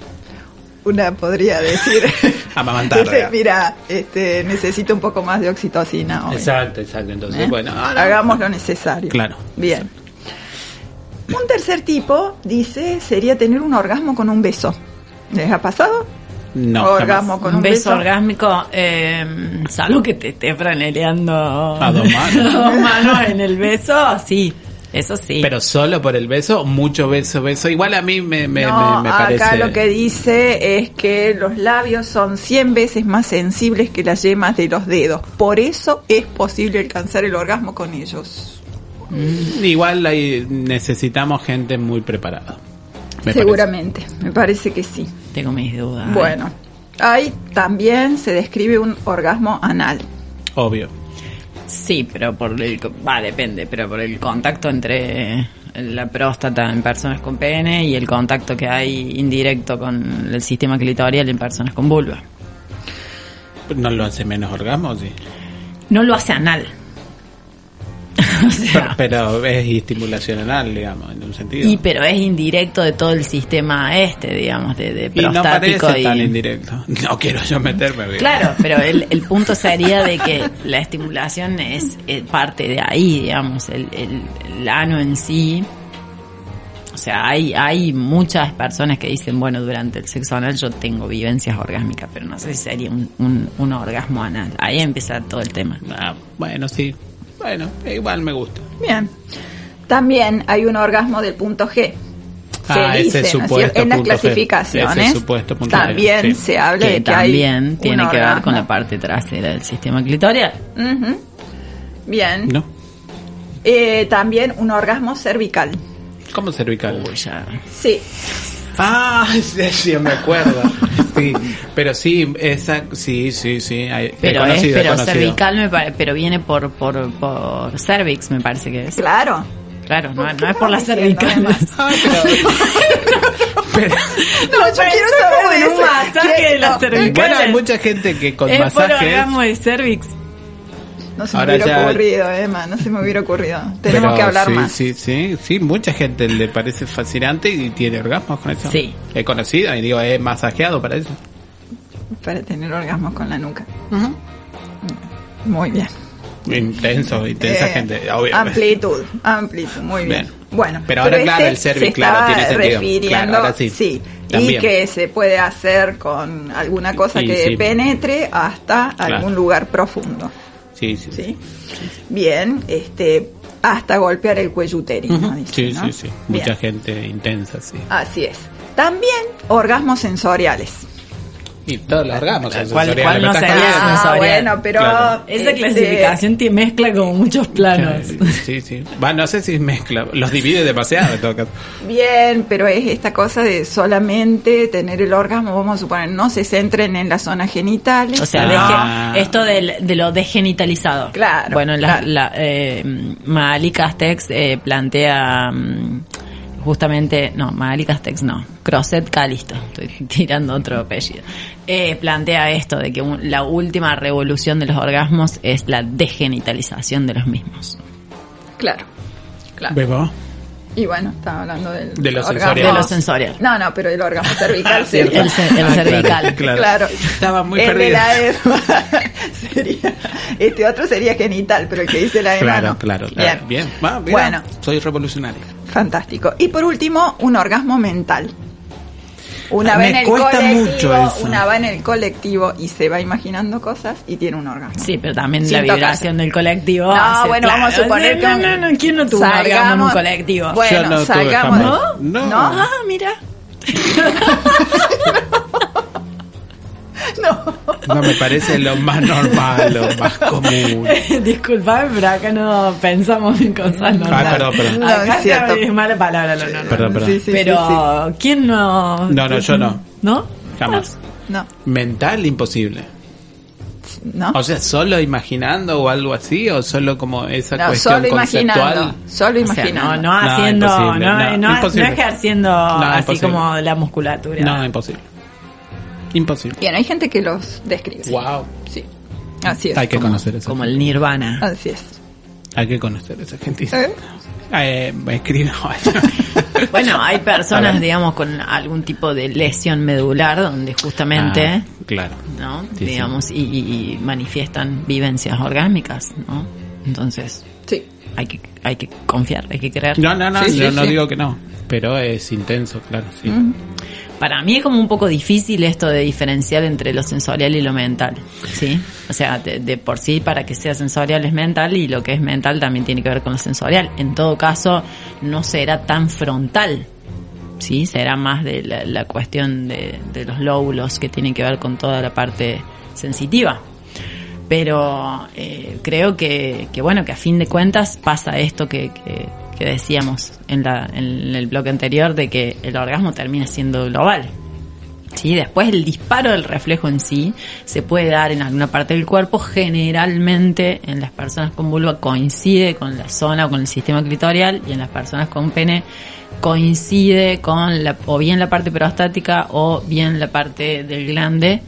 Una podría decir. Mira, este, necesito un poco más de oxitocina hoy. Exacto, exacto. Entonces, ¿Eh? bueno, ahora- hagamos lo necesario. Claro. Bien. Un tercer tipo, dice, sería tener un orgasmo con un beso. ¿Les ha pasado? no, orgasmo jamás. con un un beso, beso. orgásmico, eh, salvo que te esté franeleando A dos manos. a dos manos en el beso, sí, eso sí. Pero solo por el beso, mucho beso, beso. Igual a mí me, me, no, me, me parece. acá lo que dice es que los labios son 100 veces más sensibles que las yemas de los dedos. Por eso es posible alcanzar el orgasmo con ellos. Igual ahí necesitamos gente muy preparada. me Seguramente, me parece que sí. Tengo mis dudas. Bueno, ahí también se describe un orgasmo anal. Obvio. Sí, pero por el... Va, depende, pero por el contacto entre la próstata en personas con pene y el contacto que hay indirecto con el sistema clitorial en personas con vulva. ¿No lo hace menos orgasmo? Sí. No lo hace anal. o sea, Pero, pero es estimulación anal, digamos, en un sentido. y pero es indirecto de todo el sistema este, digamos, de, de Y no prostático parece y... tan indirecto. No quiero yo meterme. bien. Claro, pero el, el punto sería de que la estimulación es, parte de ahí, digamos, el, el, el ano en sí. O sea, hay, hay muchas personas que dicen, bueno, durante el sexo anal yo tengo vivencias orgásmicas, pero no sé si sería un, un, un orgasmo anal. Ahí empieza todo el tema. Ah, bueno, sí. Bueno, igual me gusta. Bien. También hay un orgasmo del punto G. Se Ah, ese dice, ¿no es supuesto cierto? en las G. clasificaciones Ese supuesto punto G, también sí. se habla Que de que hay también un tiene que ver con la parte trasera del sistema clitorial. Bien. ¿No? Eh, también un orgasmo cervical. ¿Cómo cervical? Uy, ya. Sí. Ah, sí, sí, me acuerdo. Sí, pero sí, esa, sí, sí, sí. hay- Pero es, pero cervical me pare- pero viene por, por, por cervix, me parece que es. Claro. Claro, no, ¿Por no es por las estamos diciendo, cervicales. Ah, pero, pero- No, yo quiero saber de un eso. masaje de las No, cervicales. bueno, hay mucha gente que con es por masajes. orgasmo de cervix. No se me hubiera ya- ocurrido, Emma, no se me hubiera ocurrido. Tenemos pero que hablar sí, más. Sí, sí, sí, mucha gente le parece fascinante y tiene orgasmos con eso. Sí. He conocido y digo, he masajeado para eso. Para tener orgasmos con la nuca. Muy bien. Intenso, intensa Eh, gente, obvio. Amplitud, amplitud, muy bien. Bien. Bueno, Pero ahora, claro, el este cervix, se claro, tiene sentido. refiriendo, Claro, ahora sí. y También. que se puede hacer con alguna cosa Y que sí. penetre hasta Claro. algún lugar profundo. Sí, sí. ¿sí? Bien, este, hasta golpear el cuello uterino. Sí, ¿no? sí, sí. Bien, Mucha gente intensa, sí. Así es. También orgasmos sensoriales. Y todos los orgasmos son ¿Cuál- sensoriales, cuál me no sería? Ah, bueno, pero Claro. Esa este, clasificación te mezcla como muchos planos. Sí, sí. Va, no sé si mezcla, los divide demasiado en todo caso. Bien, pero es esta cosa de solamente tener el orgasmo, vamos a suponer, no se centren en las zonas genitales. O sea, Ah. esto del- de, lo desgenitalizado. Claro, Bueno, la, claro. la, eh, Magali Castex eh, plantea mm, justamente, no, Magali Castex no, Crosset Calisto, estoy tirando otro apellido. Eh, plantea esto de que un- la última revolución de los orgasmos es la desgenitalización de los mismos. Claro, claro. ¿Bebo? Y bueno, estaba hablando del De lo orgasmo. sensorial. De lo sensorial. No, no, pero el orgasmo cervical sería. El, ce- el Ah, cervical. Claro, Claro. Estaba muy el de perdido. la ESMA sería. Este otro sería genital, pero el que dice la ESMA. Claro, no. claro, claro. Bien. Bien. Va, mira, Bueno. Soy revolucionario. Fantástico. Y por último, un orgasmo mental. Una va me en el cuesta colectivo, mucho eso. una va en el colectivo y se va imaginando cosas y tiene un orgasmo. Sí, pero también Sin la tocarse. vibración del colectivo. No, hace- bueno, vamos a claro, suponer que no, no, no, ¿quién no tuvo un orgasmo en un Salgamos- colectivo? Bueno, salgamos. No. ¿No? Ah, mira. No. Me parece lo más normal, lo más común. Disculpame, pero acá no pensamos en cosas normales. Ah, perdón, perdón. No, Acá es cierto. es mala palabra lo normal. Perdón, perdón. Sí, sí, pero, sí, ¿quién no? No, no, yo no. ¿No? Jamás. No. Mental, imposible. ¿no? O sea, solo imaginando o algo así, o solo como esa no, cuestión solo imaginando, conceptual. solo O sea, imaginando. no, no haciendo, no, no, no, no, ejerciendo No, así imposible. como la musculatura. No, imposible. Imposible. Bien, hay gente que los describe. Wow. Sí. Así es. Hay que como- conocer eso. Como el nirvana. Así es. Hay que conocer esa gente. ¿Eh? Eh, escribe. Bueno, hay A personas, digamos, con algún tipo de lesión medular donde justamente, Ah, claro. ¿no? Sí, digamos, Y, y- y manifiestan vivencias orgásmicas, ¿no? Entonces, Sí. hay que, hay que confiar, hay que creer. No, no, no, Sí, yo no sí. digo que no. Pero es intenso, claro. Sí. Para mí es como un poco difícil esto de diferenciar entre lo sensorial y lo mental, ¿sí? O sea, de, por sí para que sea sensorial es mental y lo que es mental también tiene que ver con lo sensorial. En todo caso, no será tan frontal, ¿sí? Será más de la, cuestión de, los lóbulos que tienen que ver con toda la parte sensitiva. Pero eh, creo que, bueno, que a fin de cuentas pasa esto que, que decíamos en, la, en el bloque anterior de que el orgasmo termina siendo global. ¿sí? Después el disparo del reflejo en sí se puede dar en alguna parte del cuerpo, generalmente en las personas con vulva coincide con la zona o con el sistema clitorial y en las personas con pene coincide con la, o bien la parte prostática o bien la parte del glande,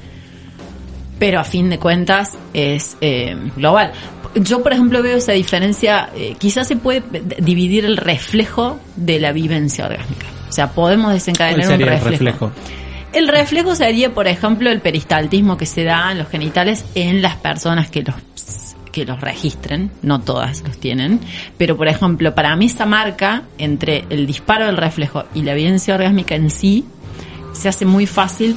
pero a fin de cuentas es eh, global. Yo, por ejemplo, veo esa diferencia, eh, quizás se puede dividir el reflejo de la vivencia orgásmica. O sea, podemos ¿Cuál desencadenar un sería el reflejo. reflejo? El reflejo sería, por ejemplo, el peristaltismo que se da en los genitales en las personas que los que los registren, no todas los tienen, pero por ejemplo, para mí esa marca entre el disparo del reflejo y la evidencia orgásmica en sí se hace muy fácil,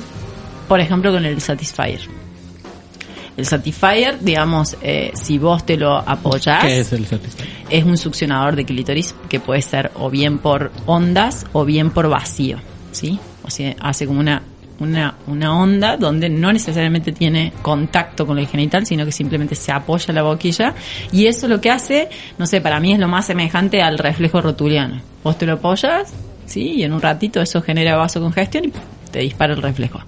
por ejemplo, con el Satisfyer. El Satisfyer, digamos, eh, si vos te lo apoyás, ¿Qué es el satisfactorio? es un succionador de clítoris que puede ser o bien por ondas o bien por vacío, ¿sí? O sea, hace como una, una, una onda donde no necesariamente tiene contacto con el genital, sino que simplemente se apoya la boquilla y eso lo que hace, no sé, para mí es lo más semejante al reflejo rotuliano. Vos te lo apoyas, ¿sí? Y en un ratito eso genera vasocongestión y te dispara el reflejo.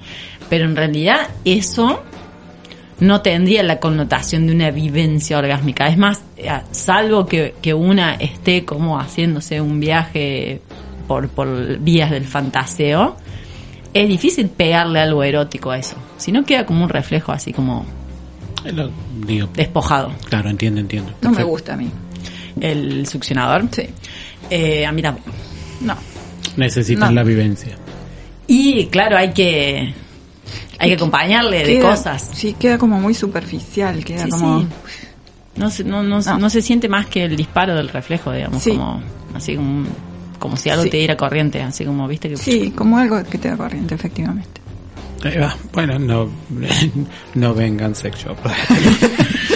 Pero en realidad eso no tendría la connotación de una vivencia orgásmica. Es más, eh, salvo que, que una esté como haciéndose un viaje por, por vías del fantaseo, es difícil pegarle algo erótico a eso. Si no queda como un reflejo así como Eh, lo- digo, despojado. claro, entiendo, entiendo. No me gusta a mí. El succionador. Sí. Eh, a mí tampoco. No. Necesitas No. la vivencia. Y claro, hay que, hay que acompañarle de Queda- cosas. Sí, queda como muy superficial, queda Sí, como... sí. No se, no, no, No. no se siente más que el disparo del reflejo, digamos, Sí. como así como, como si algo Sí. te diera corriente, así como, viste que Sí, como algo que te da corriente, efectivamente. Ahí va. Bueno, no, no vengan sex shop.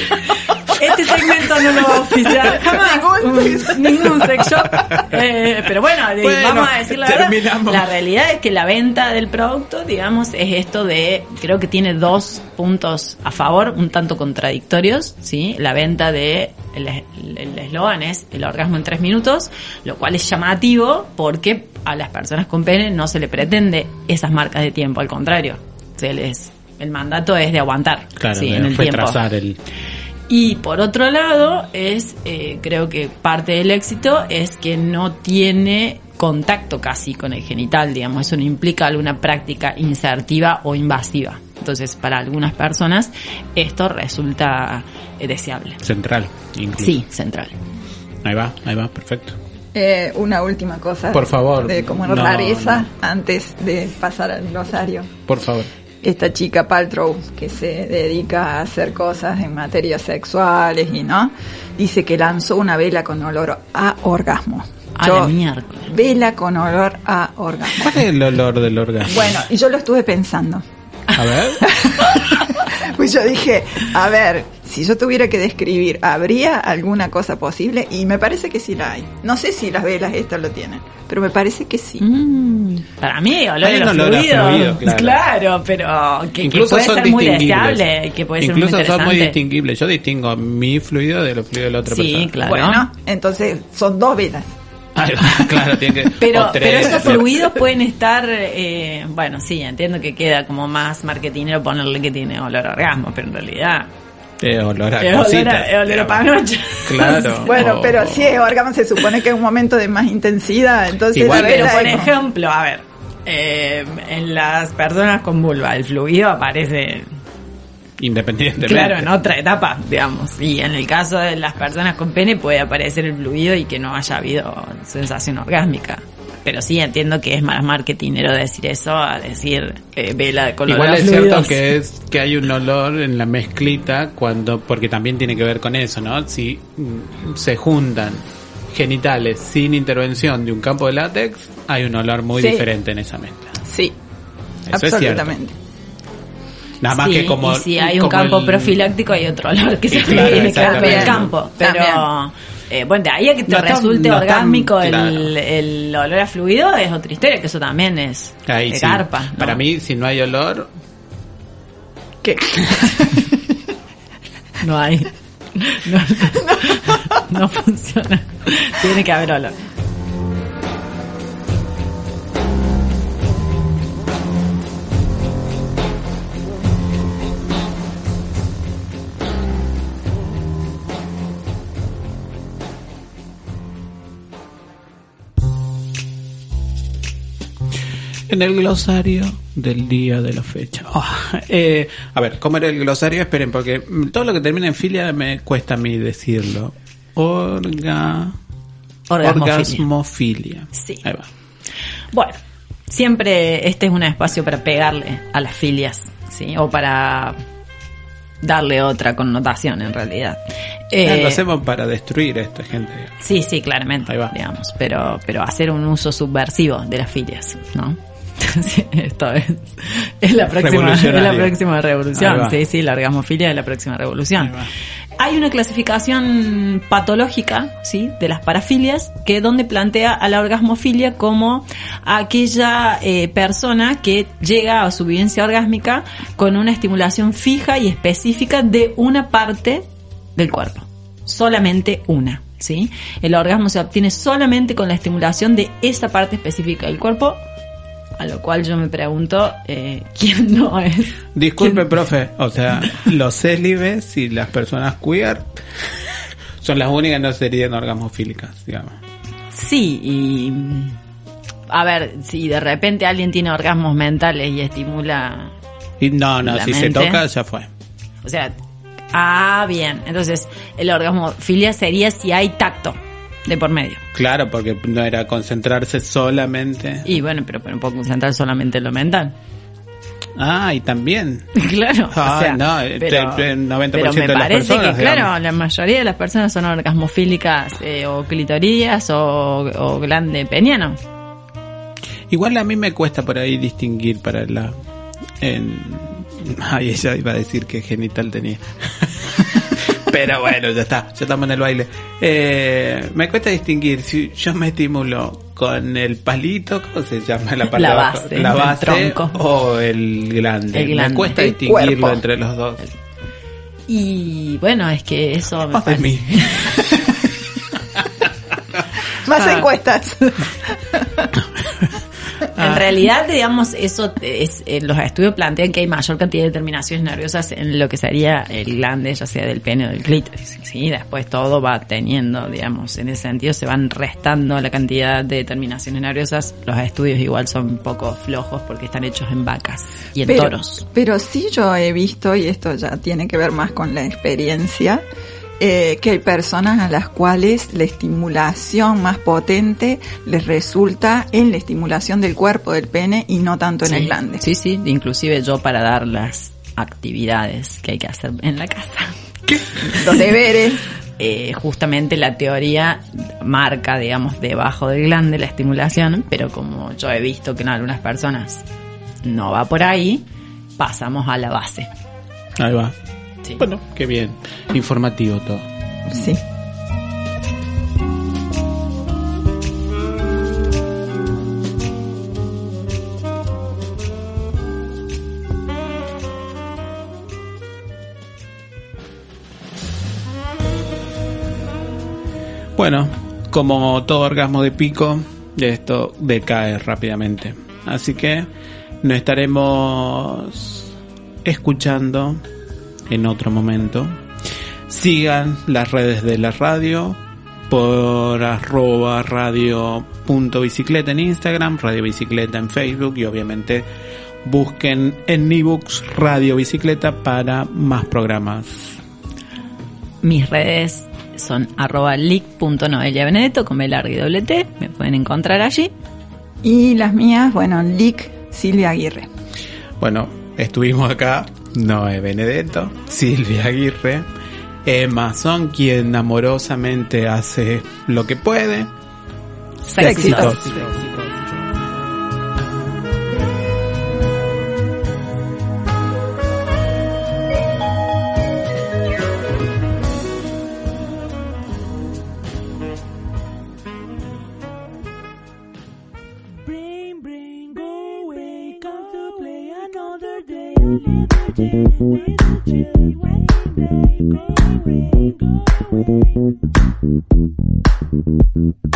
Segmento no lo va a oficiar jamás. un- ningún sex shop. Eh, pero bueno, eh, Bueno, vamos a decir la verdad. terminamos. La realidad es que la venta del producto, digamos, es esto de, creo que tiene dos puntos a favor, un tanto contradictorios, ¿sí? La venta de, el eslogan es el orgasmo en tres minutos, lo cual es llamativo porque a las personas con pene no se le pretende esas marcas de tiempo, al contrario, se les, el mandato es de aguantar, Claro, ¿sí? de en el tiempo. el... Y por otro lado, es, eh, creo que parte del éxito es que no tiene contacto casi con el genital, digamos, eso no implica alguna práctica insertiva o invasiva. Entonces, para algunas personas, esto resulta eh, deseable. Central, incluso. Sí, central. Ahí va, ahí va, perfecto. Eh, una última cosa. Por favor. De como No, rareza no. antes de pasar al glosario. Por favor. Esta chica Paltrow que se dedica a hacer cosas en materias sexuales y no, dice que lanzó una vela con olor a orgasmo. A Yo- la. Vela con olor a orgasmo. ¿Cuál es el olor del orgasmo? Bueno, y yo lo estuve pensando. A ver. Pues yo dije, a ver, si yo tuviera que describir, ¿habría alguna cosa posible? Y me parece que sí la hay. No sé si las velas estas lo tienen, pero me parece que sí. Mm, para mí, olor un los olor fluidos. fluido, claro. pero que, puede son ser muy deseable, que puede Incluso ser muy son muy distinguibles. Yo distingo mi fluido de los fluidos de la otra Sí, persona. claro. Bueno, entonces son dos velas. Claro, tiene que. Pero, tres, pero esos o- fluidos pueden estar, eh, bueno, sí, entiendo que queda como más marketinero ponerle que tiene olor a orgasmo, pero en realidad Eh, olor a es olor a, es olor a panocha. Claro. Bueno, O- pero si es órgano se supone que es un momento de más intensidad, entonces Igual, Pero por ejemplo, a ver, eh, en las personas con vulva el fluido aparece, Independientemente. claro, en otra etapa, digamos. Y en el caso de las personas con pene puede aparecer el fluido y que no haya habido sensación orgásmica. Pero sí entiendo que es más marketinero decir eso a decir eh, vela de color Igual es cierto que es que hay un olor en la mezclita cuando porque también tiene que ver con eso, ¿no? Si mm, se juntan genitales sin intervención de un campo de látex, hay un olor muy Sí. diferente en esa mezcla. Sí, Eso es absolutamente. Nada más Sí, que como y si hay un campo el- profiláctico hay otro olor que Y se claro, tiene que ver con el campo. Pero eh, bueno, de ahí a que te No tan- resulte no tan- orgásmico el, el olor a fluido es otra historia, que eso también es Ahí de sí. ¿no? Para mí, si no hay olor, ¿Qué? no hay. No, no, no funciona. Tiene que haber olor. En el glosario del día de la fecha. Ah, eh, a ver, ¿cómo era el glosario? Esperen, porque todo lo que termina en filia me cuesta a mí decirlo. Orga... Orgasmofilia. Orgasmofilia. Sí. Ahí va. Bueno, siempre este es un espacio para pegarle a las filias, ¿sí? O para darle otra connotación en realidad. Eh, lo hacemos para destruir a esta gente. Sí, sí, claramente, Ahí va. digamos, pero, pero hacer un uso subversivo de las filias, ¿no? Sí, esto es, es la próxima, es la próxima revolución, sí, sí, la orgasmofilia es la próxima revolución. Hay una clasificación patológica, ¿sí? De las parafilias, que donde plantea a la orgasmofilia como aquella eh, persona que llega a su vivencia orgásmica con una estimulación fija y específica de una parte del cuerpo. Solamente una, ¿sí? El orgasmo se obtiene solamente con la estimulación de esa parte específica del cuerpo, a lo cual yo me pregunto, eh, ¿quién no es? Disculpe, ¿Quién- profe. O sea, los célibes y las personas queer son las únicas que no serían orgasmofílicas, digamos. Sí, y a ver, si de repente alguien tiene orgasmos mentales y estimula, Y no, no, si se toca, ya fue. o sea, ah, bien, entonces el orgasmo filia sería si hay tacto de por medio. Claro, porque no era concentrarse solamente. Y bueno, pero, pero puedo concentrar solamente en lo mental. Ah, y también. Claro, Ah, o sea, no, el- pero, el 90% pero me de las parece personas, que, claro, la mayoría de las personas son orgasmofílicas eh, o clitoridas o, o glande peniano. Igual a mí me cuesta por ahí distinguir para la... En... Ay, ella iba a decir que genital tenía. Pero bueno, ya está, ya estamos en el baile. Eh, me cuesta distinguir si yo me estimulo con el palito, ¿cómo se llama la parte La de base, la el base tronco. o el glande. El glande. Me cuesta El distinguirlo cuerpo. entre los dos. Y bueno, es que eso me. Más Ah. encuestas. En realidad, digamos, eso es, eh, los estudios plantean que hay mayor cantidad de terminaciones nerviosas en lo que sería el glande, ya sea del pene o del clítoris. Sí, después todo va teniendo, digamos, en ese sentido se van restando la cantidad de terminaciones nerviosas. Los estudios igual son un poco flojos porque están hechos en vacas y en pero, toros. pero sí yo he visto, y esto ya tiene que ver más con la experiencia, eh, que hay personas a las cuales la estimulación más potente les resulta en la estimulación del cuerpo del pene y no tanto en sí, el glande. Sí, sí, inclusive yo para dar las actividades que hay que hacer en la casa. Los deberes. eh, justamente la teoría marca, digamos, debajo del glande la estimulación, pero como yo he visto que en algunas personas no va por ahí, pasamos a la base. Ahí va. Sí. Bueno, qué bien. Informativo todo. Sí. Bueno, como todo orgasmo de pico, esto decae rápidamente. Así que nos estaremos escuchando en otro momento. Sigan las redes de la radio por arroba radio punto bicicleta en Instagram, radio bicicleta en Facebook y obviamente busquen en ebooks Radio Bicicleta para más programas. Mis redes son arroba leak.noeliabenedetto con y doble T, me pueden encontrar allí. Y las mías, bueno, Lick Silvia Aguirre. Bueno, estuvimos acá, Noé Benedetto, Silvia Aguirre, Emma Son, quien amorosamente hace lo que puede. Éxitos. Bring, Thank you.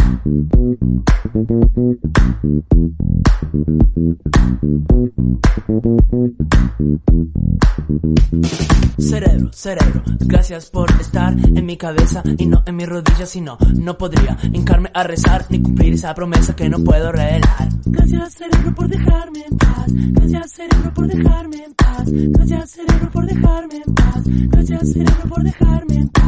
Cerebro, cerebro, gracias por estar en mi cabeza y no en mis rodillas, si no, no podría hincarme a rezar ni cumplir esa promesa que no puedo revelar. Gracias cerebro por dejarme en paz. Gracias cerebro por dejarme en paz. Gracias cerebro por dejarme en paz. Gracias cerebro por dejarme en paz.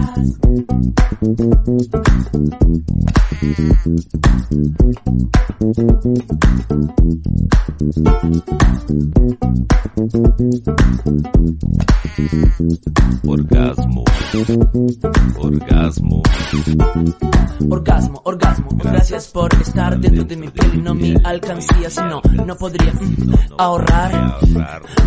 Orgasmo. Orgasmo. Orgasmo, orgasmo, gracias por estar dentro de mi piel y no mi alcancía, si no, no podría mm, ahorrar,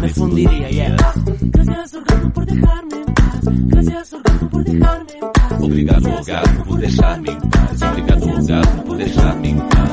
me fundiría, yeah. Gracias orgasmo por dejarme en paz. Gracias orgasmo por dejarme en paz. Obrigado, orgasmo, por deixar-me em paz. Obrigado, orgasmo, por deixar-me em paz.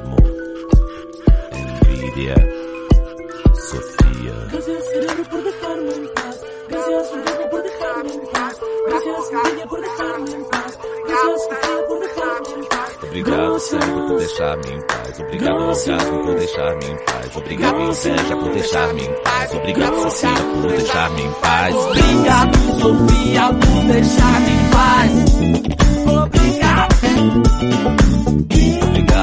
Orgasmo, envidia, Sofía. Gracias cerebro por dejarme en paz. Gracias cerebro por dejarme en paz. Gracias envidia por dejarme en paz. Gracias Sofía por dejarme en paz. Obrigado, cérebro, por deixar-me em paz. Obrigado, orgasmo, por deixar-me em paz. Obrigado, inveja, por deixar-me em paz. Obrigado, Sofia, por deixar-me em paz. Obrigado, Sofia, por deixar-me em paz. Obrigado.